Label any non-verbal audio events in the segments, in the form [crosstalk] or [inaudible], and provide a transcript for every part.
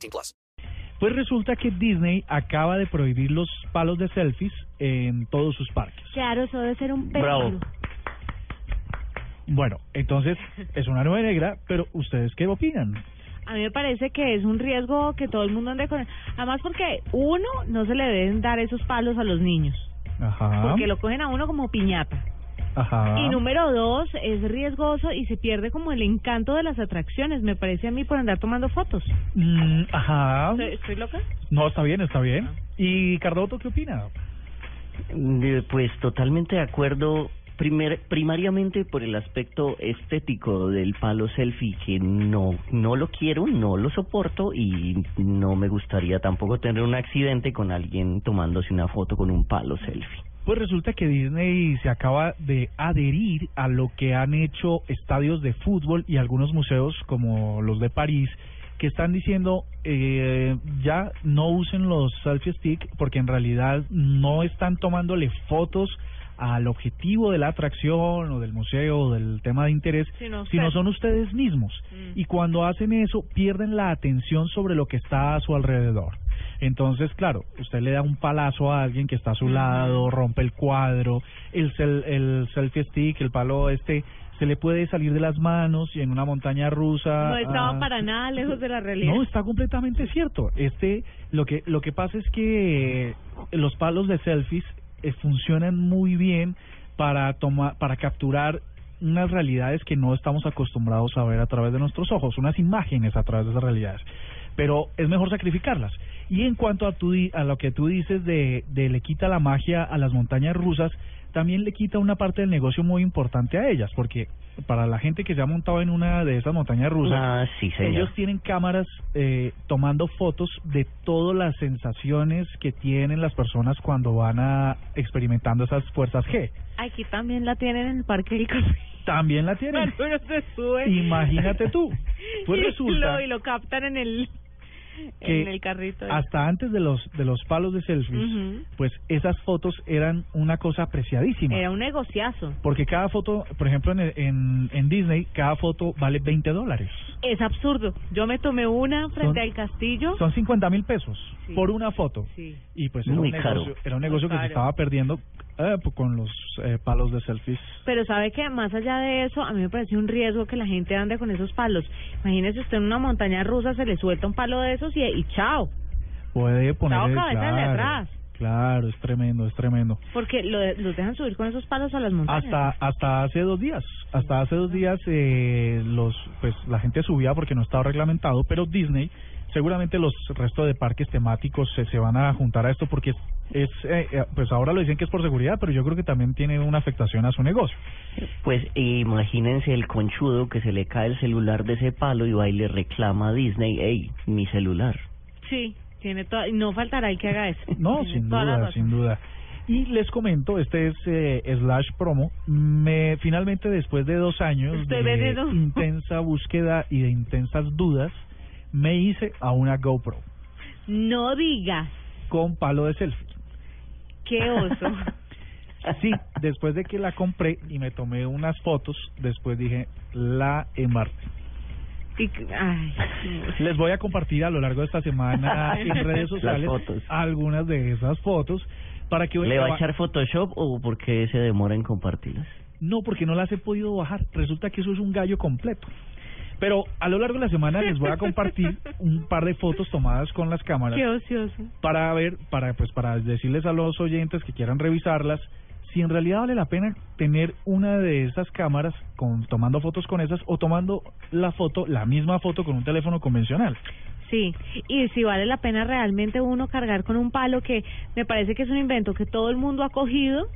18 plus. Pues resulta que Disney acaba de prohibir los palos de selfies en todos sus parques. Claro, eso debe ser un Bravo. peligro. Bueno, entonces es una nube negra, pero ¿ustedes qué opinan? A mí me parece que es un riesgo que todo el mundo ande con... Además porque, uno, no se le deben dar esos palos a los niños, Ajá. porque lo cogen a uno como piñata. Ajá. Y número dos, es riesgoso y se pierde como el encanto de las atracciones, me parece a mí, por andar tomando fotos. Mm, ajá. ¿Estoy, estoy loca? No, está bien, está bien. ¿Y Cardoto qué opina? Eh, Pues totalmente de acuerdo. Primer, primariamente por el aspecto estético del palo selfie, que no, no lo quiero, no lo soporto y no me gustaría tampoco tener un accidente con alguien tomándose una foto con un palo selfie. Pues resulta que Disney se acaba de adherir a lo que han hecho estadios de fútbol y algunos museos como los de París que están diciendo eh, ya no usen los selfie stick porque en realidad no están tomándole fotos al objetivo de la atracción o del museo o del tema de interés, Sino son ustedes mismos. Mm. Y cuando hacen eso pierden la atención sobre lo que está a su alrededor. Entonces, claro, usted le da un palazo a alguien que está a su lado, rompe el cuadro, el, el selfie stick, el palo este, se le puede salir de las manos y en una montaña rusa. No estaba ah, para nada lejos de la realidad. no, está completamente cierto. Este, lo que lo que pasa es que los palos de selfies eh, funcionan muy bien para tomar, para capturar unas realidades que no estamos acostumbrados a ver a través de nuestros ojos, unas imágenes a través de esas realidades. Pero es mejor sacrificarlas. Y en cuanto a, tu, di- a lo que tú dices de, de le quita la magia a las montañas rusas, también le quita una parte del negocio muy importante a ellas, porque para la gente que se ha montado en una de esas montañas rusas, Ah, sí, ellos tienen cámaras eh, tomando fotos de todas las sensaciones que tienen las personas cuando van a experimentando esas fuerzas G. Aquí también la tienen en el Parque del. También la tienen. [laughs] Cuando uno se sube. Imagínate tú. Pues [laughs] y resulta Lo, y lo captan en el, que en el carrito. ese. hasta antes de los de los palos de selfies, pues esas fotos eran una cosa apreciadísima. Era un negociazo. Porque cada foto, por ejemplo, en, en, en Disney, cada foto vale 20 dólares. Es absurdo. Yo me tomé una frente Son- al castillo. Son 50 mil pesos Sí. por una foto. Sí. Y pues era Muy un negocio, caro. era un negocio que se estaba perdiendo eh, pues, con los eh, palos de selfies. Pero sabe que más allá de eso, a mí me parece un riesgo que la gente ande con esos palos. Imagínese usted en una montaña rusa, se le suelta un palo de esos y, y chao. Puede poner Chao, cabeza de claro, atrás. claro, es tremendo, es tremendo. Porque lo de- los dejan subir con esos palos a las montañas. Hasta hasta hace dos días, hasta hace dos días eh, los pues la gente subía porque no estaba reglamentado, pero Disney seguramente los restos de parques temáticos se, se van a juntar a esto porque es, es eh, eh, pues ahora lo dicen que es por seguridad, pero yo creo que también tiene una afectación a su negocio. Pues imagínense el conchudo que se le cae el celular de ese palo y va y le reclama a Disney, hey, mi celular. Sí, tiene toda, no faltará el que haga eso. [laughs] No, sin duda, sin duda. Y les comento, este es eh, Slash Promo. Me finalmente después de dos años de intensa búsqueda y de intensas dudas, me hice a una GoPro No digas, con palo de selfie. qué oso. [laughs] Sí, después de que la compré y me tomé unas fotos, después dije, la embarqué. Y, ay, Les voy a compartir a lo largo de esta semana [laughs] en redes sociales fotos. algunas de esas fotos para que ¿Le va a echar Photoshop o por qué se demora en compartirlas? No, porque no las he podido bajar. Resulta que eso es un gallo completo. Pero a lo largo de la semana les voy a compartir [laughs] un par de fotos tomadas con las cámaras qué ocioso. para ver, para pues para decirles a los oyentes que quieran revisarlas si en realidad vale la pena tener una de esas cámaras con tomando fotos con esas o tomando la foto, la misma foto con un teléfono convencional. Sí, y si vale la pena realmente uno cargar con un palo que me parece que es un invento que todo el mundo ha cogido,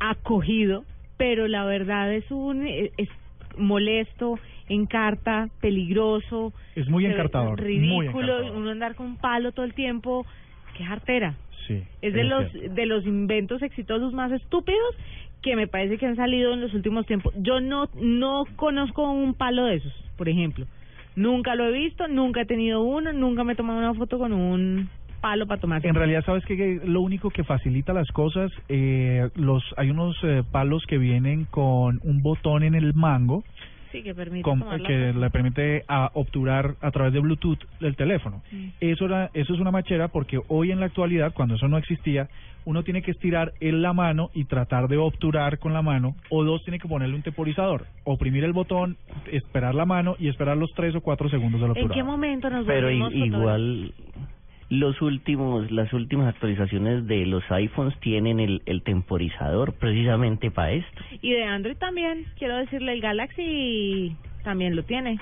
ha cogido, pero la verdad es un es molesto, encarta, peligroso. Es muy encartador, muy Ridículo, encartador. uno andar con un palo todo el tiempo. Qué jartera. Sí. Es de los cierto. de los inventos exitosos más estúpidos que me parece que han salido en los últimos tiempos. Yo no no conozco un palo de esos, por ejemplo. Nunca lo he visto, nunca he tenido uno, nunca me he tomado una foto con un palo para tomar. En realidad, ¿sabes qué? Lo único que facilita las cosas, eh, los hay unos eh, palos que vienen con un botón en el mango sí que permite con- que le permite a, obturar a través de Bluetooth el teléfono. Mm. Eso, era, eso es una machera porque hoy en la actualidad, cuando eso no existía, uno tiene que estirar en la mano y tratar de obturar con la mano, o dos, tiene que ponerle un temporizador, oprimir el botón, esperar la mano y esperar los tres o cuatro segundos del ¿En qué obturador. momento nos Pero igual los últimos, las últimas actualizaciones de los iPhones tienen el, el temporizador precisamente para esto. Y de Android también, quiero decirle, el Galaxy también lo tiene.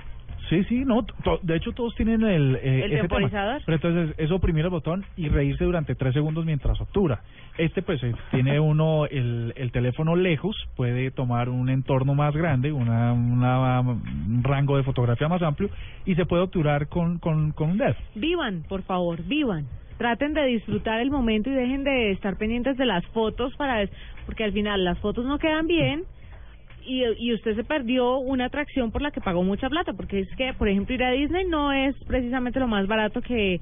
Sí, sí, no, to- de hecho todos tienen el, eh, ¿El tema. temporizador? Pero entonces es oprimir el botón y reírse durante tres segundos mientras obtura. Este pues eh, tiene [laughs] uno el, el teléfono lejos, puede tomar un entorno más grande, una, una, un rango de fotografía más amplio y se puede obturar con, con, con un dedo. Vivan, por favor, vivan. Traten de disfrutar el momento y dejen de estar pendientes de las fotos para porque al final las fotos no quedan bien y, y usted se perdió una atracción por la que pagó mucha plata, porque es que, por ejemplo, ir a Disney no es precisamente lo más barato que,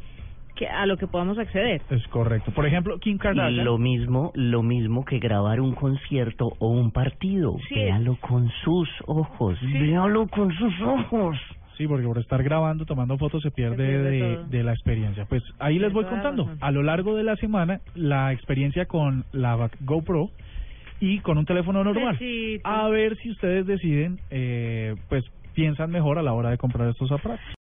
que a lo que podamos acceder. Es correcto. Por ejemplo, Kim Kardashian. Lo mismo, lo mismo que grabar un concierto o un partido. Sí. Véalo con sus ojos. Véalo con sus ojos. Sí, porque por estar grabando, tomando fotos se pierde, pierde de, de la experiencia. Pues ahí les voy contando. A lo largo de la semana, la experiencia con la GoPro y con un teléfono normal. Besito. A ver si ustedes deciden, eh, pues piensan mejor a la hora de comprar estos aparatos.